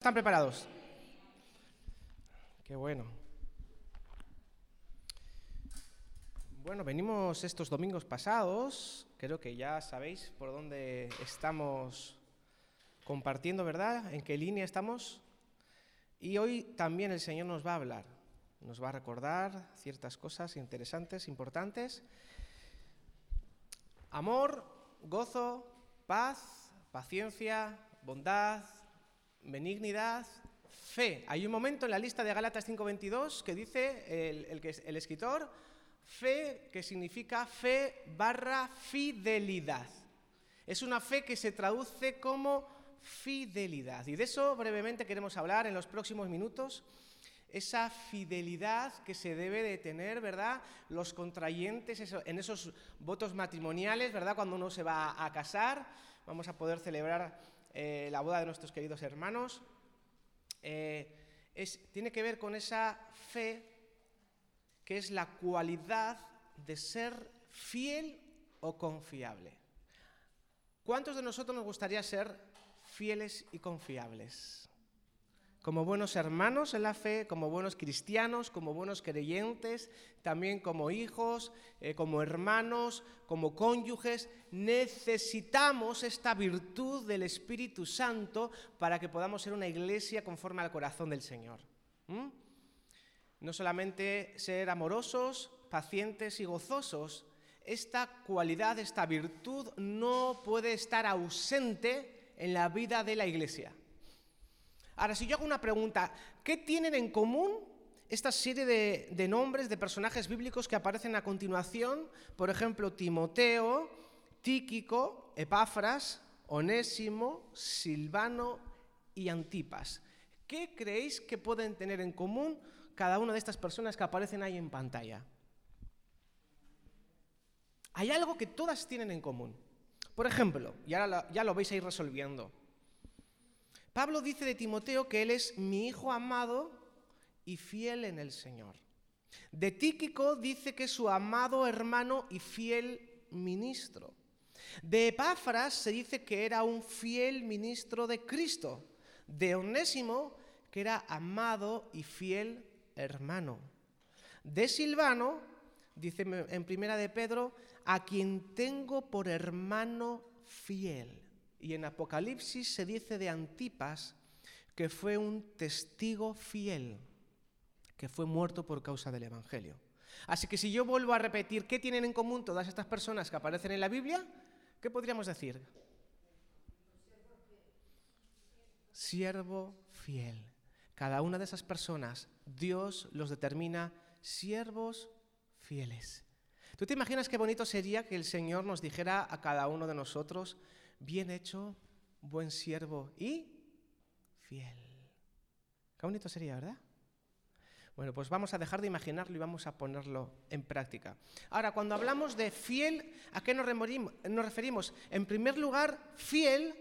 ¿Están preparados? Qué bueno. Bueno, venimos estos domingos pasados, creo que ya sabéis por dónde estamos compartiendo, ¿verdad? ¿En qué línea estamos? Y hoy también el Señor nos va a hablar, nos va a recordar ciertas cosas interesantes, importantes. Amor, gozo, paz, paciencia, bondad, benignidad, fe. Hay un momento en la lista de Gálatas 5:22 que dice el, el, el escritor, fe que significa fe barra fidelidad. Es una fe que se traduce como fidelidad. Y de eso brevemente queremos hablar en los próximos minutos. Esa fidelidad que se debe de tener, ¿verdad? Los contrayentes en esos votos matrimoniales, ¿verdad? Cuando uno se va a casar, vamos a poder celebrar eh, la boda de nuestros queridos hermanos, eh, tiene que ver con esa fe que es la cualidad de ser fiel o confiable. ¿Cuántos de nosotros nos gustaría ser fieles y confiables? Como buenos hermanos en la fe, como buenos cristianos, como buenos creyentes, también como hijos, eh, como hermanos, como cónyuges, necesitamos esta virtud del Espíritu Santo para que podamos ser una iglesia conforme al corazón del Señor. No solamente ser amorosos, pacientes y gozosos, esta cualidad, esta virtud no puede estar ausente en la vida de la iglesia. Ahora, si yo hago una pregunta, ¿qué tienen en común esta serie de, nombres de personajes bíblicos que aparecen a continuación? Por ejemplo, Timoteo, Tíquico, Epáfras, Onésimo, Silvano y Antipas. ¿Qué creéis que pueden tener en común cada una de estas personas que aparecen ahí en pantalla? Hay algo que todas tienen en común. Por ejemplo, y ahora ya lo vais a ir resolviendo. Pablo dice de Timoteo que él es mi hijo amado y fiel en el Señor. De Tíquico dice que es su amado hermano y fiel ministro. De Epáfras se dice que era un fiel ministro de Cristo. De Onésimo que era amado y fiel hermano. De Silvano dice en primera de Pedro, a quien tengo por hermano fiel. Y en Apocalipsis se dice de Antipas que fue un testigo fiel, que fue muerto por causa del Evangelio. Así que si yo vuelvo a repetir qué tienen en común todas estas personas que aparecen en la Biblia, ¿qué podríamos decir? Siervo fiel. Cada una de esas personas, Dios los determina siervos fieles. ¿Tú te imaginas qué bonito sería que el Señor nos dijera a cada uno de nosotros, bien hecho, buen siervo y fiel. Qué bonito sería, ¿verdad? Bueno, pues vamos a dejar de imaginarlo y vamos a ponerlo en práctica. Ahora, cuando hablamos de fiel, ¿a qué nos referimos? En primer lugar, fiel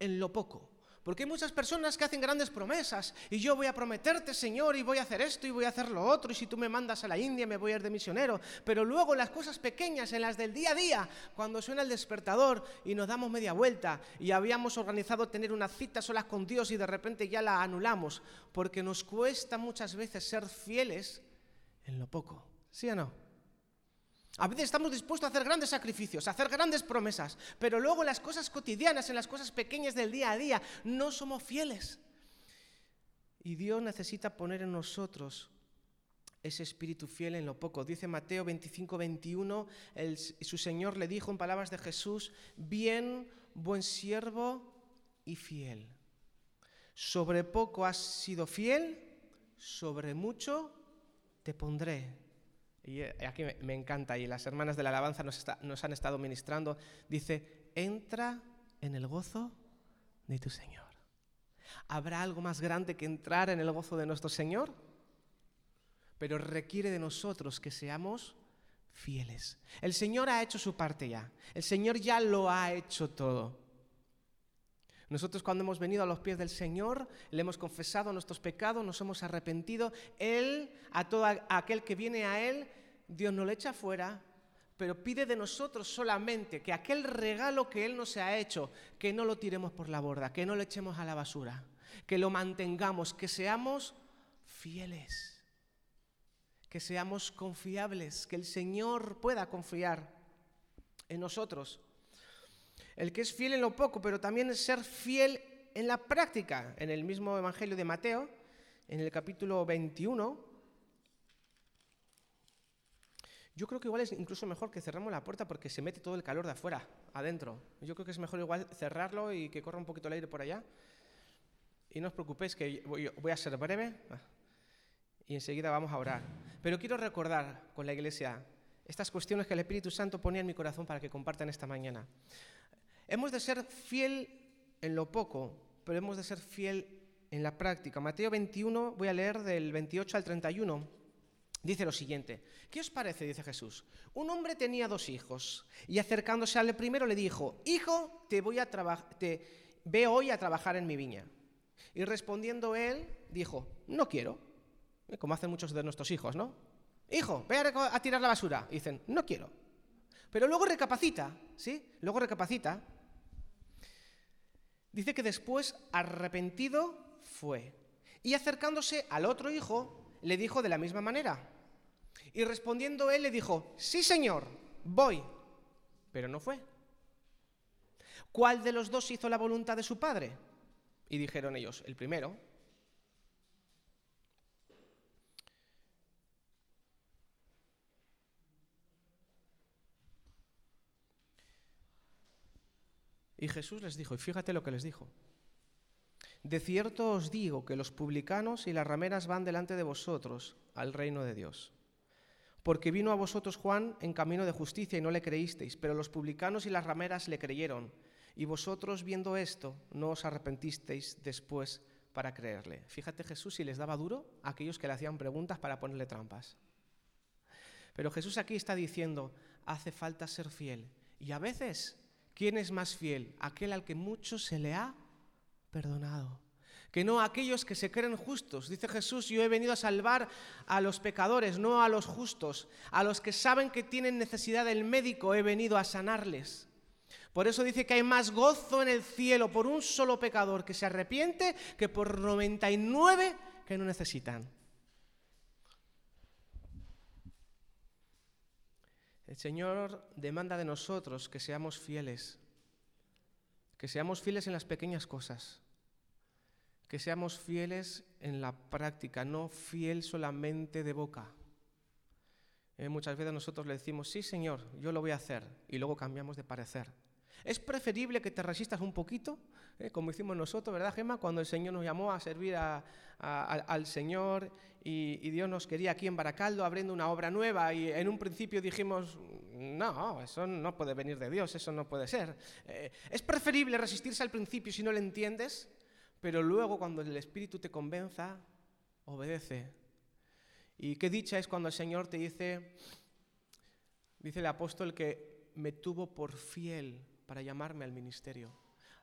en lo poco. Porque hay muchas personas que hacen grandes promesas y yo voy a prometerte, Señor, y voy a hacer esto y voy a hacer lo otro, y si tú me mandas a la India me voy a ir de misionero. Pero luego las cosas pequeñas, en las del día a día, cuando suena el despertador y nos damos media vuelta y habíamos organizado tener una cita solas con Dios y de repente ya la anulamos, porque nos cuesta muchas veces ser fieles en lo poco. ¿Sí o no? A veces estamos dispuestos a hacer grandes sacrificios, a hacer grandes promesas, pero luego en las cosas cotidianas, en las cosas pequeñas del día a día, no somos fieles. Y Dios necesita poner en nosotros ese espíritu fiel en lo poco. Dice Mateo 25, 21, su Señor le dijo en palabras de Jesús, bien, buen siervo y fiel. Sobre poco has sido fiel, sobre mucho te pondré. Y eh, aquí me encanta, y las hermanas de la alabanza nos, han estado ministrando, dice, entra en el gozo de tu Señor. ¿Habrá algo más grande que entrar en el gozo de nuestro Señor? Pero requiere de nosotros que seamos fieles. El Señor ha hecho su parte ya. El Señor ya lo ha hecho todo. Nosotros cuando hemos venido a los pies del Señor, le hemos confesado nuestros pecados, nos hemos arrepentido, Él, a todo aquel que viene a Él, Dios no le echa fuera, pero pide de nosotros solamente que aquel regalo que Él nos ha hecho, que no lo tiremos por la borda, que no lo echemos a la basura, que lo mantengamos, que seamos fieles, que seamos confiables, que el Señor pueda confiar en nosotros. El que es fiel en lo poco, pero también es ser fiel en la práctica. En el mismo Evangelio de Mateo, en el capítulo 21, yo creo que igual es incluso mejor que cerremos la puerta porque se mete todo el calor de afuera, adentro. Yo creo que es mejor igual cerrarlo y que corra un poquito el aire por allá. Y no os preocupéis que voy a ser breve ah, y enseguida vamos a orar. Pero quiero recordar con la iglesia estas cuestiones que el Espíritu Santo ponía en mi corazón para que compartan esta mañana. Hemos de ser fiel en lo poco, pero hemos de ser fiel en la práctica. Mateo 21, voy a leer del 28 al 31. Dice lo siguiente, ¿qué os parece? dice Jesús. Un hombre tenía dos hijos y acercándose al primero le dijo, Hijo, te voy a te ve hoy a trabajar en mi viña. Y respondiendo él, dijo, No quiero, eh, como hacen muchos de nuestros hijos, ¿no? Hijo, ve a, a tirar la basura. Dicen, No quiero. Pero luego recapacita, ¿sí? Luego recapacita. Dice que después, arrepentido, fue. Y acercándose al otro hijo, le dijo de la misma manera. Y respondiendo él le dijo, sí señor, voy. Pero no fue. ¿Cuál de los dos hizo la voluntad de su padre? Y dijeron ellos, el primero. Y Jesús les dijo, y fíjate lo que les dijo. De cierto os digo que los publicanos y las rameras van delante de vosotros al reino de Dios. Porque vino a vosotros Juan en camino de justicia y no le creísteis, pero los publicanos y las rameras le creyeron. Y vosotros, viendo esto, no os arrepentisteis después para creerle. Fíjate Jesús si les daba duro a aquellos que le hacían preguntas para ponerle trampas. Pero Jesús aquí está diciendo, hace falta ser fiel. Y a veces, ¿quién es más fiel? Aquel al que mucho se le ha perdonado que no aquellos que se creen justos. Dice Jesús, yo he venido a salvar a los pecadores, no a los justos. A los que saben que tienen necesidad del médico he venido a sanarles. Por eso dice que hay más gozo en el cielo por un solo pecador que se arrepiente que por 99 que no necesitan. El Señor demanda de nosotros que seamos fieles, que seamos fieles en las pequeñas cosas, que seamos fieles en la práctica, no fiel solamente de boca. Eh, muchas veces nosotros le decimos, sí Señor, yo lo voy a hacer, y luego cambiamos de parecer. Es preferible que te resistas un poquito, eh, como hicimos nosotros, ¿verdad, Gemma? Cuando el Señor nos llamó a servir al Señor y, Dios nos quería aquí en Baracaldo abriendo una obra nueva y en un principio dijimos, no, eso no puede venir de Dios, eso no puede ser. Eh, es preferible resistirse al principio si no lo entiendes, pero luego cuando el Espíritu te convenza, obedece. Y qué dicha es cuando el Señor te dice, dice el apóstol que me tuvo por fiel para llamarme al ministerio.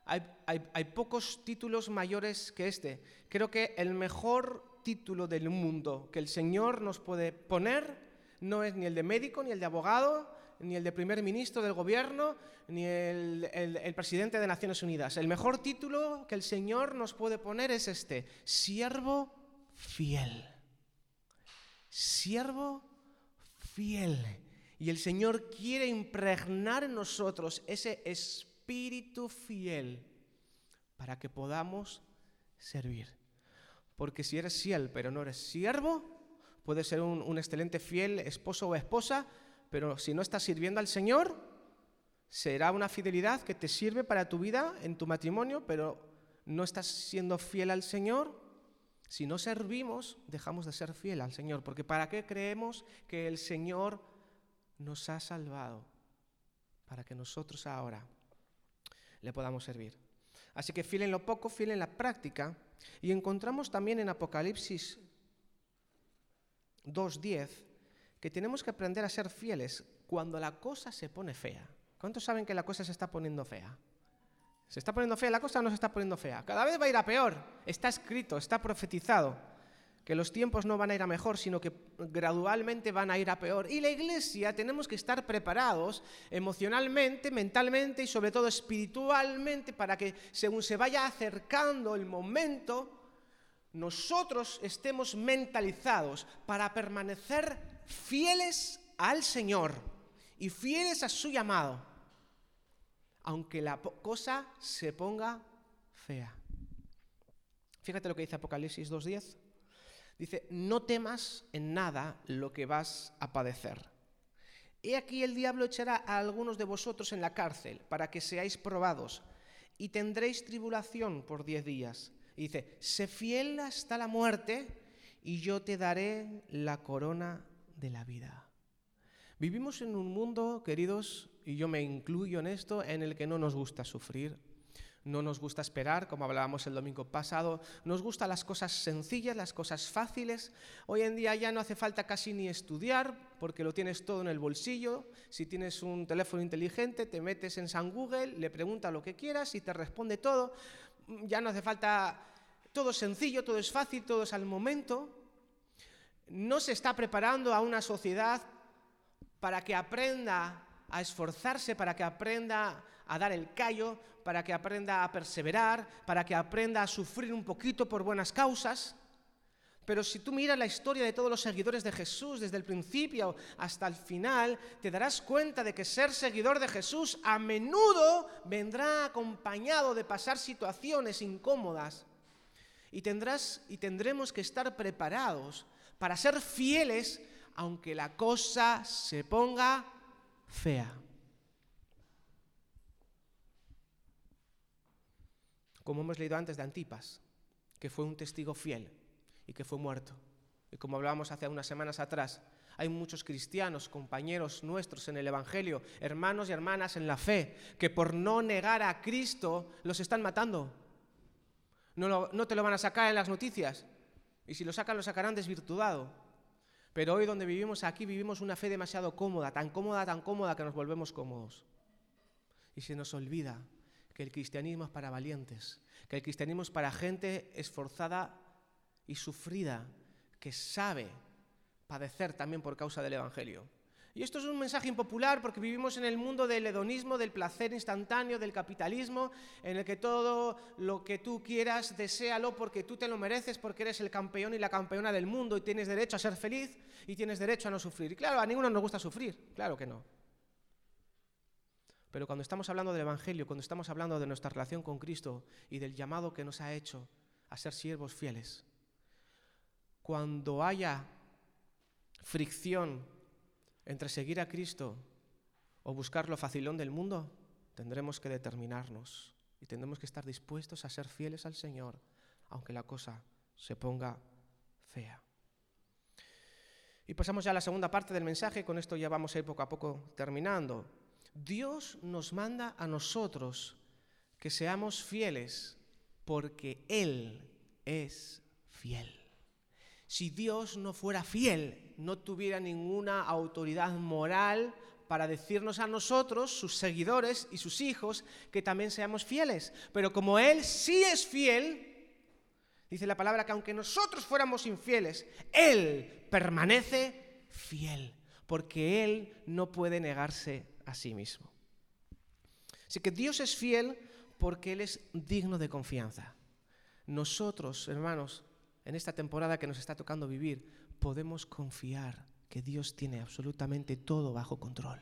Hay, hay, pocos títulos mayores que este. Creo que el mejor título del mundo que el Señor nos puede poner no es ni el de médico, ni el de abogado, ni el de primer ministro del gobierno, ni el, presidente de Naciones Unidas. El mejor título que el Señor nos puede poner es este, siervo fiel. Siervo fiel. Y el Señor quiere impregnar en nosotros ese espíritu fiel para que podamos servir. Porque si eres fiel pero no eres siervo, puedes ser un, un excelente fiel esposo o esposa, pero si no estás sirviendo al Señor, será una fidelidad que te sirve para tu vida, en tu matrimonio, pero no estás siendo fiel al Señor. Si no servimos, dejamos de ser fiel al Señor, porque ¿para qué creemos que el Señor nos ha salvado? Para que nosotros ahora le podamos servir. Así que fiel en lo poco, fiel en la práctica. Y encontramos también en Apocalipsis 2.10 que tenemos que aprender a ser fieles cuando la cosa se pone fea. ¿Cuántos saben que la cosa se está poniendo fea? ¿Se está poniendo fea la cosa o no se está poniendo fea? Cada vez va a ir a peor. Está escrito, está profetizado. Que los tiempos no van a ir a mejor, sino que gradualmente van a ir a peor. Y la iglesia tenemos que estar preparados emocionalmente, mentalmente y sobre todo espiritualmente para que según se vaya acercando el momento, nosotros estemos mentalizados para permanecer fieles al Señor y fieles a su llamado, aunque la cosa se ponga fea. Fíjate lo que dice Apocalipsis 2.10. Dice, no temas en nada lo que vas a padecer. He aquí el diablo echará a algunos de vosotros en la cárcel para que seáis probados y tendréis tribulación por diez días. Y dice, sé fiel hasta la muerte y yo te daré la corona de la vida. Vivimos en un mundo, queridos, y yo me incluyo en esto, en el que no nos gusta sufrir, no nos gusta esperar, como hablábamos el domingo pasado, nos gustan las cosas sencillas, las cosas fáciles. Hoy en día ya no hace falta casi ni estudiar, porque lo tienes todo en el bolsillo. Si tienes un teléfono inteligente, te metes en San Google, le preguntas lo que quieras y te responde todo. Ya no hace falta, todo es sencillo, todo es fácil, todo es al momento. No se está preparando a una sociedad para que aprenda a esforzarse, para que aprenda a dar el callo, para que aprenda a perseverar, para que aprenda a sufrir un poquito por buenas causas. Pero si tú miras la historia de todos los seguidores de Jesús desde el principio hasta el final, te darás cuenta de que ser seguidor de Jesús a menudo vendrá acompañado de pasar situaciones incómodas. Y tendrás y tendremos que estar preparados para ser fieles aunque la cosa se ponga fea. Como hemos leído antes de Antipas, que fue un testigo fiel y que fue muerto. Y como hablábamos hace unas semanas atrás, hay muchos cristianos, compañeros nuestros en el Evangelio, hermanos y hermanas en la fe, que por no negar a Cristo los están matando. No, te lo van a sacar en las noticias. Y si lo sacan, lo sacarán desvirtuado. Pero hoy donde vivimos aquí, vivimos una fe demasiado cómoda, tan cómoda, tan cómoda que nos volvemos cómodos. Y se nos olvida que el cristianismo es para valientes, que el cristianismo es para gente esforzada y sufrida, que sabe padecer también por causa del Evangelio. Y esto es un mensaje impopular porque vivimos en el mundo del hedonismo, del placer instantáneo, del capitalismo, en el que todo lo que tú quieras, deséalo porque tú te lo mereces, porque eres el campeón y la campeona del mundo y tienes derecho a ser feliz y tienes derecho a no sufrir. Y claro, a ninguno nos gusta sufrir, claro que no. Pero cuando estamos hablando del Evangelio, cuando estamos hablando de nuestra relación con Cristo y del llamado que nos ha hecho a ser siervos fieles, cuando haya fricción entre seguir a Cristo o buscar lo facilón del mundo, tendremos que determinarnos y tendremos que estar dispuestos a ser fieles al Señor, aunque la cosa se ponga fea. Y pasamos ya a la segunda parte del mensaje, con esto ya vamos a ir poco a poco terminando. Dios nos manda a nosotros que seamos fieles porque Él es fiel. Si Dios no fuera fiel, no tuviera ninguna autoridad moral para decirnos a nosotros, sus seguidores y sus hijos, que también seamos fieles. Pero como Él sí es fiel, dice la palabra que aunque nosotros fuéramos infieles, Él permanece fiel, porque Él no puede negarse a sí mismo. Así que Dios es fiel porque Él es digno de confianza. Nosotros, hermanos, en esta temporada que nos está tocando vivir, podemos confiar que Dios tiene absolutamente todo bajo control.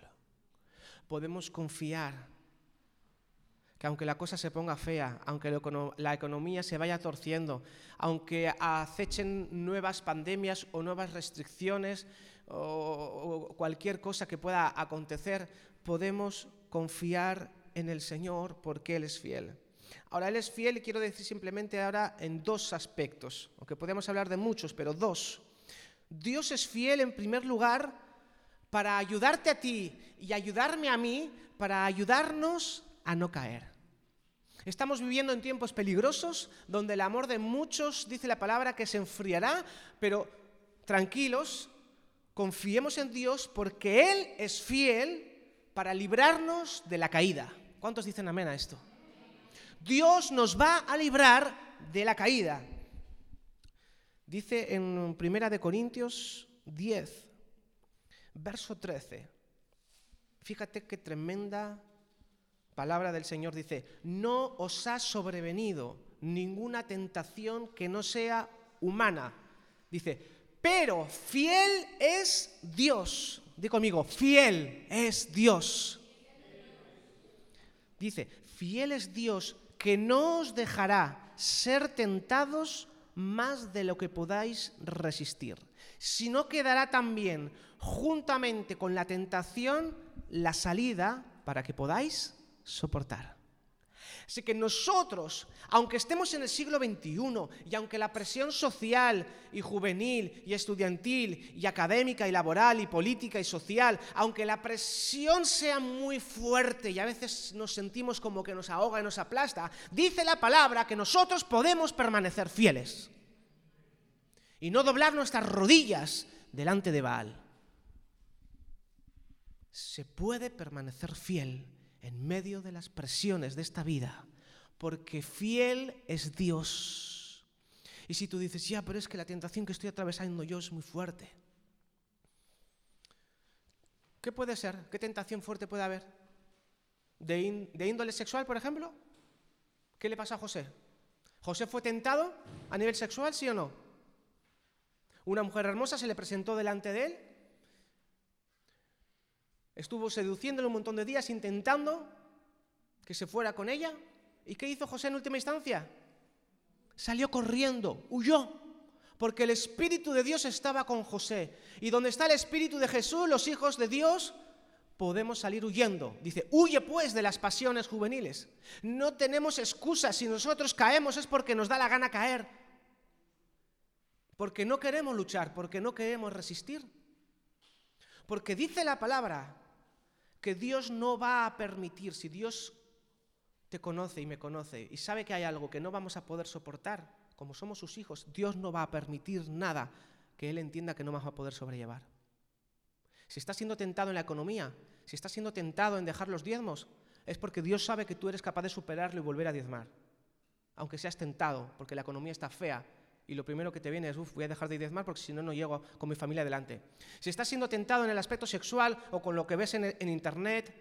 Podemos confiar que aunque la cosa se ponga fea, aunque la economía se vaya torciendo, aunque acechen nuevas pandemias o nuevas restricciones o, cualquier cosa que pueda acontecer, podemos confiar en el Señor porque Él es fiel. Ahora, Él es fiel y quiero decir simplemente ahora en dos aspectos, aunque podemos hablar de muchos, pero dos. Dios es fiel en primer lugar para ayudarte a ti y ayudarme a mí, para ayudarnos a no caer. Estamos viviendo en tiempos peligrosos donde el amor de muchos, dice la palabra, que se enfriará, pero tranquilos, confiemos en Dios porque Él es fiel para librarnos de la caída. ¿Cuántos dicen amén a esto? Dios nos va a librar de la caída. Dice en Primera de Corintios 10, verso 13. Fíjate qué tremenda palabra del Señor dice, no os ha sobrevenido ninguna tentación que no sea humana. Dice, pero fiel es Dios. Di conmigo, fiel es Dios. Dice, fiel es Dios que no os dejará ser tentados más de lo que podáis resistir, sino que dará también juntamente con la tentación la salida para que podáis soportar. Así que nosotros, aunque estemos en el siglo XXI y aunque la presión social y juvenil y estudiantil y académica y laboral y política y social, aunque la presión sea muy fuerte y a veces nos sentimos como que nos ahoga y nos aplasta, dice la palabra que nosotros podemos permanecer fieles y no doblar nuestras rodillas delante de Baal. Se puede permanecer fiel en medio de las presiones de esta vida, porque fiel es Dios. Y si tú dices, ya, pero es que la tentación que estoy atravesando yo es muy fuerte. ¿Qué puede ser? ¿Qué tentación fuerte puede haber? ¿De, índole sexual, por ejemplo? ¿Qué le pasa a José? ¿José fue tentado a nivel sexual, sí o no? Una mujer hermosa se le presentó delante de él Estuvo seduciéndole un montón de días, intentando que se fuera con ella. ¿Y qué hizo José en última instancia? Salió corriendo, huyó, porque el Espíritu de Dios estaba con José. Y donde está el Espíritu de Jesús, los hijos de Dios, podemos salir huyendo. Dice, huye pues de las pasiones juveniles. No tenemos excusas. Si nosotros caemos es porque nos da la gana caer. Porque no queremos luchar, porque no queremos resistir. Porque dice la palabra que Dios no va a permitir, si Dios te conoce y me conoce y sabe que hay algo que no vamos a poder soportar, como somos sus hijos, Dios no va a permitir nada que Él entienda que no vamos a poder sobrellevar. Si estás siendo tentado en la economía, si estás siendo tentado en dejar los diezmos, es porque Dios sabe que tú eres capaz de superarlo y volver a diezmar. Aunque seas tentado, porque la economía está fea y lo primero que te viene es, uff, voy a dejar de diezmar porque si no, no llego con mi familia adelante. Si estás siendo tentado en el aspecto sexual o con lo que ves en, en internet,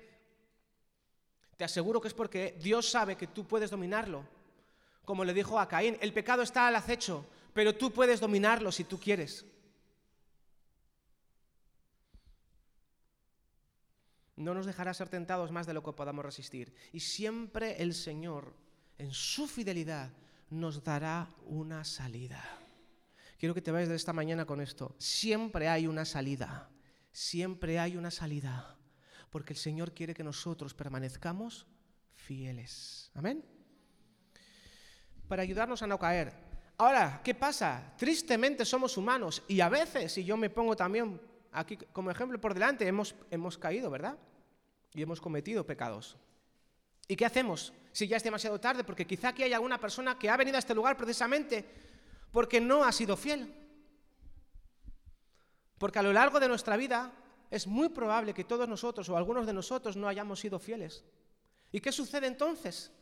te aseguro que es porque Dios sabe que tú puedes dominarlo. Como le dijo a Caín, el pecado está al acecho, pero tú puedes dominarlo si tú quieres. No nos dejará ser tentados más de lo que podamos resistir. Y siempre el Señor, en su fidelidad, nos dará una salida. Quiero que te vayas de esta mañana con esto. Siempre hay una salida. Siempre hay una salida. Porque el Señor quiere que nosotros permanezcamos fieles. Amén. Para ayudarnos a no caer. Ahora, ¿qué pasa? Tristemente somos humanos y a veces, y yo me pongo también aquí como ejemplo por delante, hemos, hemos caído, ¿verdad? Y hemos cometido pecados. ¿Y qué hacemos si ya es demasiado tarde? Porque quizá aquí hay alguna persona que ha venido a este lugar precisamente porque no ha sido fiel. Porque a lo largo de nuestra vida es muy probable que todos nosotros o algunos de nosotros no hayamos sido fieles. ¿Y qué sucede entonces?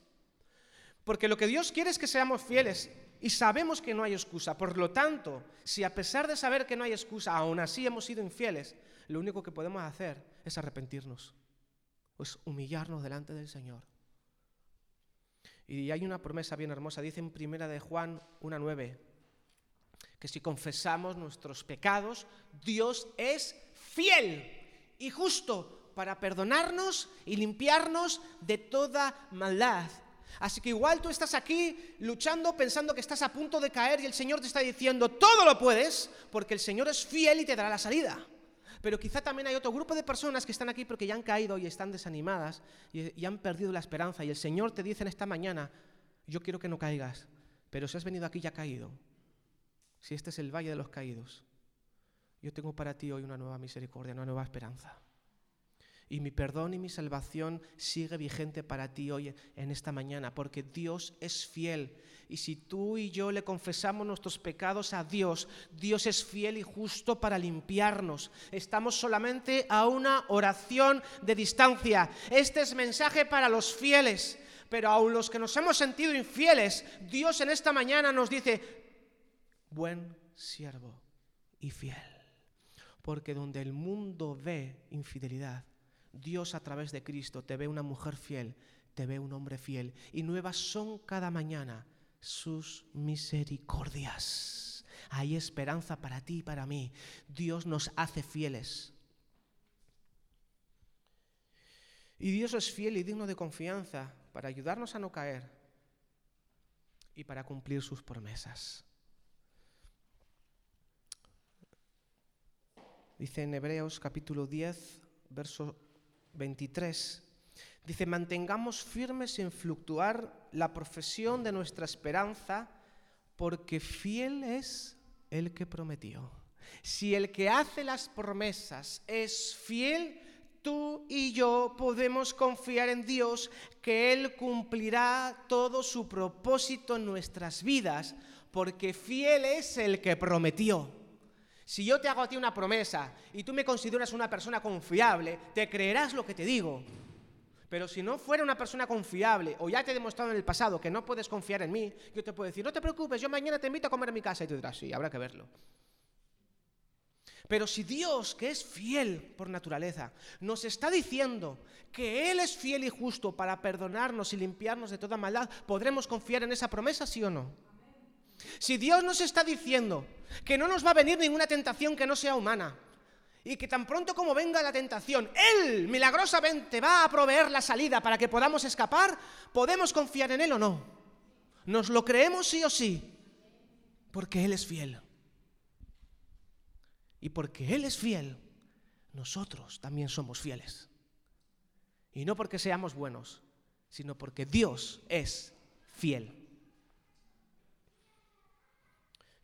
Porque lo que Dios quiere es que seamos fieles y sabemos que no hay excusa. Por lo tanto, si a pesar de saber que no hay excusa, aún así hemos sido infieles, lo único que podemos hacer es arrepentirnos, pues humillarnos delante del Señor. Y hay una promesa bien hermosa, dice en primera de Juan 1.9, que si confesamos nuestros pecados, Dios es fiel y justo para perdonarnos y limpiarnos de toda maldad. Así que igual tú estás aquí luchando pensando que estás a punto de caer y el Señor te está diciendo, todo lo puedes, porque el Señor es fiel y te dará la salida. Pero quizá también hay otro grupo de personas que están aquí porque ya han caído y están desanimadas y, han perdido la esperanza. Y el Señor te dice en esta mañana, yo quiero que no caigas, pero si has venido aquí ya caído, si este es el valle de los caídos, yo tengo para ti hoy una nueva misericordia, una nueva esperanza. Y mi perdón y mi salvación sigue vigente para ti hoy en esta mañana, porque Dios es fiel. Y si tú y yo le confesamos nuestros pecados a Dios, Dios es fiel y justo para limpiarnos. Estamos solamente a una oración de distancia. Este es mensaje para los fieles, pero aun los que nos hemos sentido infieles, Dios en esta mañana nos dice, buen siervo y fiel. Porque donde el mundo ve infidelidad, Dios a través de Cristo te ve una mujer fiel, te ve un hombre fiel. Y nuevas son cada mañana sus misericordias. Hay esperanza para ti y para mí. Dios nos hace fieles. Y Dios es fiel y digno de confianza para ayudarnos a no caer y para cumplir sus promesas. Dice en Hebreos capítulo 10, verso 23, dice, mantengamos firmes sin fluctuar la profesión de nuestra esperanza, porque fiel es el que prometió. Si el que hace las promesas es fiel, tú y yo podemos confiar en Dios que Él cumplirá todo su propósito en nuestras vidas, porque fiel es el que prometió. Si yo te hago a ti una promesa y tú me consideras una persona confiable, te creerás lo que te digo. Pero si no fuera una persona confiable, o ya te he demostrado en el pasado que no puedes confiar en mí, yo te puedo decir, no te preocupes, yo mañana te invito a comer en mi casa. Y tú dirás, sí, habrá que verlo. Pero si Dios, que es fiel por naturaleza, nos está diciendo que Él es fiel y justo para perdonarnos y limpiarnos de toda maldad, ¿podremos confiar en esa promesa, sí o no? Si Dios nos está diciendo que no nos va a venir ninguna tentación que no sea humana, y que tan pronto como venga la tentación, Él milagrosamente va a proveer la salida para que podamos escapar, ¿podemos confiar en Él o no? ¿Nos lo creemos sí o sí? Porque Él es fiel. Y porque Él es fiel, nosotros también somos fieles. Y no porque seamos buenos, sino porque Dios es fiel.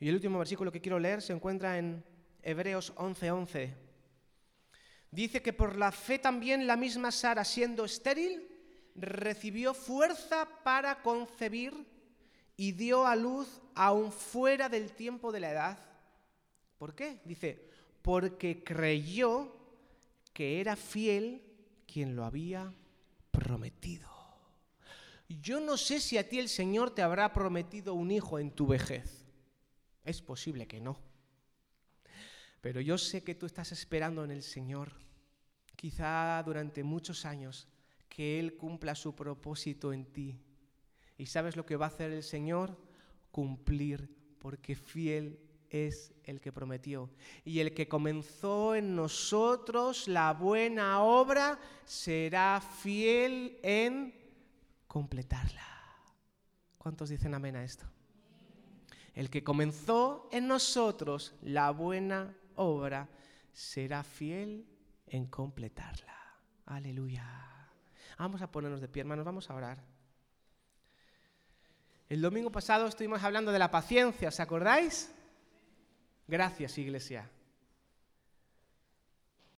Y el último versículo que quiero leer se encuentra en Hebreos 11:11. Dice que por la fe también la misma Sara, siendo estéril, recibió fuerza para concebir y dio a luz aún fuera del tiempo de la edad. ¿Por qué? Dice, porque creyó que era fiel quien lo había prometido. Yo no sé si a ti el Señor te habrá prometido un hijo en tu vejez. Es posible que no. Pero yo sé que tú estás esperando en el Señor, quizá durante muchos años, que Él cumpla su propósito en ti. ¿Y sabes lo que va a hacer el Señor? Cumplir, porque fiel es el que prometió. Y el que comenzó en nosotros la buena obra será fiel en completarla. ¿Cuántos dicen amén a esto? El que comenzó en nosotros la buena obra será fiel en completarla. Aleluya. Vamos a ponernos de pie, hermanos, vamos a orar. El domingo pasado estuvimos hablando de la paciencia, ¿os acordáis? Gracias, iglesia.